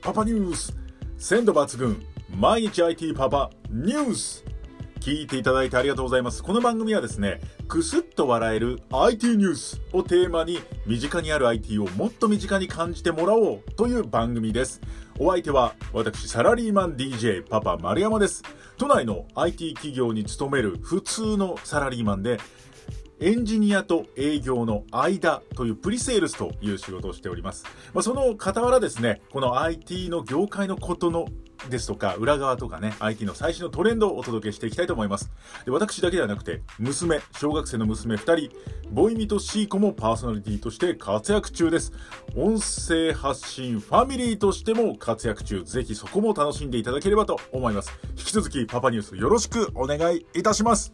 パパニュース鮮度抜群毎日 IT パパニュース聞いていただいてありがとうございます。この番組はですね、くすっと笑える IT ニュースをテーマに身近にある IT をもっと身近に感じてもらおうという番組です。お相手は私サラリーマン DJ パパ丸山です。都内の IT 企業に勤める普通のサラリーマンでエンジニアと営業の間というプリセールスという仕事をしております。まあ、その傍らですね、この IT の業界のことのですとか、裏側とかね、IT の最新のトレンドをお届けしていきたいと思います。で私だけではなくて、娘、小学生の娘2人、ボイミとシーコもパーソナリティとして活躍中です。音声発信ファミリーとしても活躍中。ぜひそこも楽しんでいただければと思います。引き続きパパニュースよろしくお願いいたします。